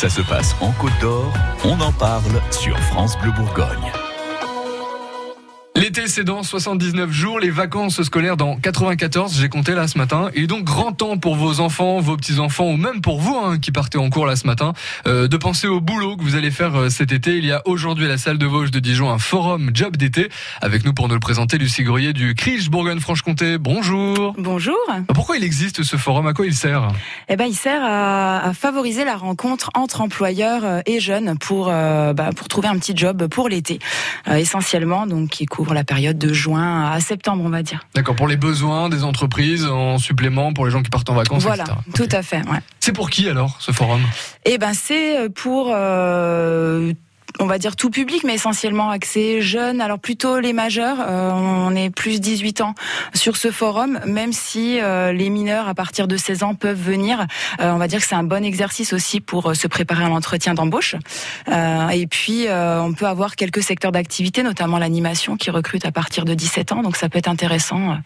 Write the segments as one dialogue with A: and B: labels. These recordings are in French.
A: Ça se passe en Côte d'Or, on en parle sur France Bleu Bourgogne.
B: L'été, c'est dans 79 jours, les vacances scolaires dans 94, j'ai compté là ce matin. Est donc grand temps pour vos enfants, vos petits-enfants, ou même pour vous hein, qui partez en cours là ce matin, euh, de penser au boulot que vous allez faire euh, cet été. Il y a aujourd'hui à la salle de Vosges de Dijon un forum job d'été. Avec nous pour nous le présenter, Lucie Groyer du CRIJ Bourgogne-Franche-Comté. Bonjour.
C: Bonjour.
B: Pourquoi il existe ce forum? À quoi il sert?
C: Eh ben, il sert à, à, favoriser la rencontre entre employeurs euh, et jeunes pour, euh, bah, pour trouver un petit job pour l'été, essentiellement, donc qui couvre la période de juin à septembre, on va dire.
B: D'accord, pour les besoins des entreprises en supplément, pour les gens qui partent en vacances,
C: Voilà,
B: etc.
C: tout à fait. Ouais.
B: C'est pour qui alors ce forum?
C: Eh ben, c'est pour euh, on va dire tout public, mais essentiellement axé jeunes. Alors plutôt les majeurs, euh, on est plus 18 ans sur ce forum, même si euh, les mineurs à partir de 16 ans peuvent venir. Euh, on va dire que c'est un bon exercice aussi pour euh, se préparer à l'entretien d'embauche. Euh, et puis euh, on peut avoir quelques secteurs d'activité, notamment l'animation qui recrute à partir de 17 ans. Donc ça peut être intéressant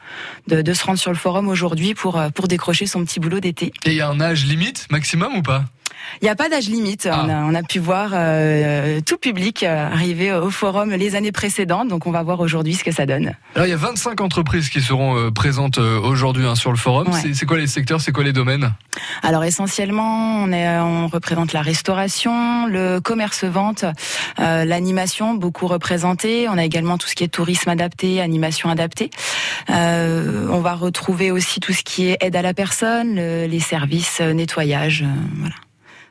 C: de, de se rendre sur le forum aujourd'hui pour pour décrocher son petit boulot d'été.
B: Et il y a un âge limite maximum ou pas?
C: Il n'y a pas d'âge limite.
B: Ah.
C: On, a, on a pu voir euh, tout public euh, arriver au forum les années précédentes, donc on va voir aujourd'hui ce que ça donne.
B: Alors il y a 25 entreprises qui seront euh, présentes aujourd'hui hein, sur le forum.
C: Ouais.
B: C'est- quoi les secteurs C'est quoi les domaines?
C: Alors essentiellement, on, est, on représente la restauration, le commerce-vente, euh, l'animation, beaucoup représenté. On a également tout ce qui est tourisme adapté, animation adaptée. Euh, on va retrouver aussi tout ce qui est aide à la personne, le- les services, nettoyage, euh, voilà.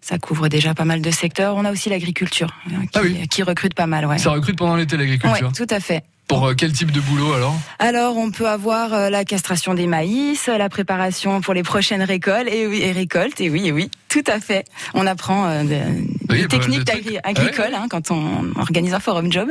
C: Ça couvre déjà pas mal de secteurs. On a aussi l'agriculture qui,
B: Ah oui.
C: qui recrute pas mal. Ouais.
B: Ça recrute pendant l'été l'agriculture.
C: Ouais, tout à fait.
B: Pour euh, quel type de boulot alors?
C: Alors, on peut avoir euh, la castration des maïs, la préparation pour les prochaines récoltes, et oui, et récoltes, et oui, et oui, tout à fait. On apprend euh, des,
B: Oui,
C: techniques
B: de
C: d'agri- agricoles hein, quand on organise un forum job.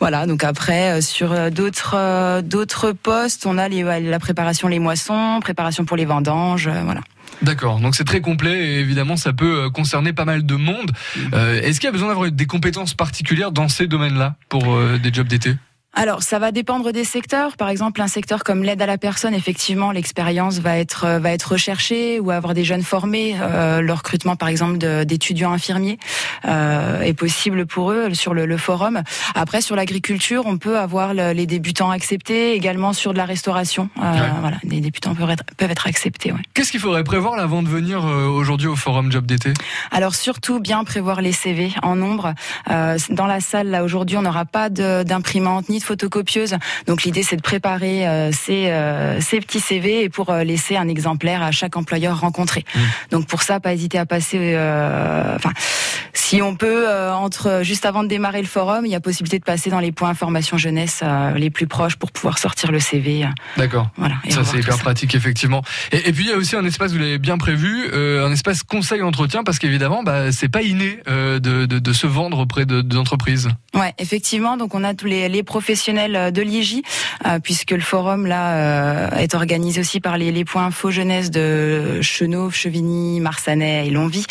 C: Voilà. Donc après, sur d'autres d'autres postes, on a les, la préparation les moissons, préparation pour les vendanges, voilà.
B: D'accord, donc c'est très complet et évidemment ça peut euh, concerner pas mal de monde. Euh, Est-ce qu'il y a besoin d'avoir des compétences particulières dans ces domaines-là pour euh, des jobs d'été?
C: Alors, ça va dépendre des secteurs. Par exemple, un secteur comme l'aide à la personne, effectivement, l'expérience va être euh, va être recherchée ou avoir des jeunes formés. Euh, le recrutement, par exemple, d'étudiants infirmiers euh, est possible pour eux sur le, le forum. Après, sur l'agriculture, on peut avoir le- les débutants acceptés. Également sur de la restauration, Euh,
B: Ouais.
C: voilà, les débutants peuvent être peuvent être acceptés. Ouais.
B: Qu'est-ce qu'il faudrait prévoir là, avant de venir aujourd'hui au forum job d'été?
C: Alors surtout bien prévoir les CV en nombre. Dans la salle là aujourd'hui, on n'aura pas d'imprimante ni de photocopieuse. Donc l'idée c'est de préparer euh, ces, euh, ces petits CV et pour euh, laisser un exemplaire à chaque employeur rencontré.
B: Mmh.
C: Donc pour ça, pas hésiter à passer. Enfin, si on peut entre juste avant de démarrer le forum, il y a possibilité de passer dans les points information jeunesse les plus proches pour pouvoir sortir le CV.
B: D'accord.
C: voilà. et
B: Ça c'est hyper
C: ça.
B: pratique effectivement. Et, et puis il y a aussi un espace, vous l'avez bien prévu, euh, un espace conseil entretien parce qu'évidemment bah, c'est pas inné euh, de, de, de se vendre auprès de- d'entreprises.
C: Ouais, effectivement. Donc on a tous les, les professionnels euh, de l'IJ, euh, puisque le forum euh, est organisé aussi par les, points info jeunesse de Chenauve, Chevigny, Marsanais et Longwy,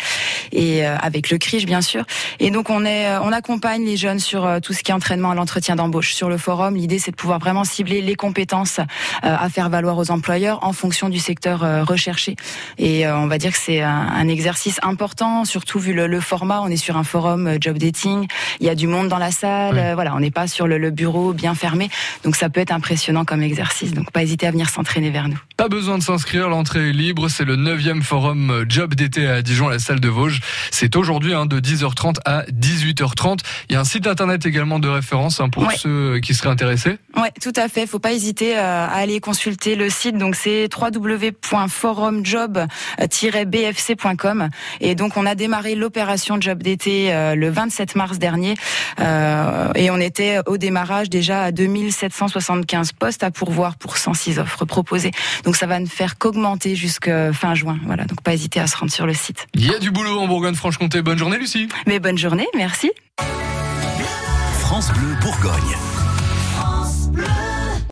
C: et euh, avec le CRIJ bien sûr. Et donc on est, euh, on accompagne les jeunes sur euh, tout ce qui est entraînement à l'entretien d'embauche sur le forum. L'idée c'est de pouvoir vraiment cibler les compétences euh, à faire valoir aux employeurs en fonction du secteur euh, recherché. Et euh, on va dire que c'est un, un exercice important, surtout vu le, le format. On est sur un forum euh, job dating. Il y a du monde dans la salle.
B: Oui.
C: euh, voilà, on n'est pas sur le, le bureau bien fermé. Donc ça peut être impressionnant comme exercice. Donc pas hésiter à venir s'entraîner vers nous.
B: Pas besoin de s'inscrire, l'entrée est libre. C'est le 9e forum euh, job d'été à Dijon, à la salle de Vosges. C'est aujourd'hui hein, de 10h30 à 18h30. Il y a un site internet également de référence hein, pour
C: Ouais.
B: ceux qui seraient intéressés.
C: Ouais, tout à fait. Faut pas hésiter euh, à aller consulter le site. Donc c'est www.forumjob-bfc.com. Et donc on a démarré l'opération job d'été euh, le 27 mars dernier. Euh, et on était au démarrage déjà à 2775 postes à pourvoir pour 106 offres proposées. Donc ça va ne faire qu'augmenter jusqu'à fin juin. Voilà. Donc pas hésiter à se rendre sur le site.
B: Il y a du boulot en Bourgogne-Franche-Comté. Bonne journée Lucie.
C: Mais bonne journée. Merci.
A: France Bleu Bourgogne.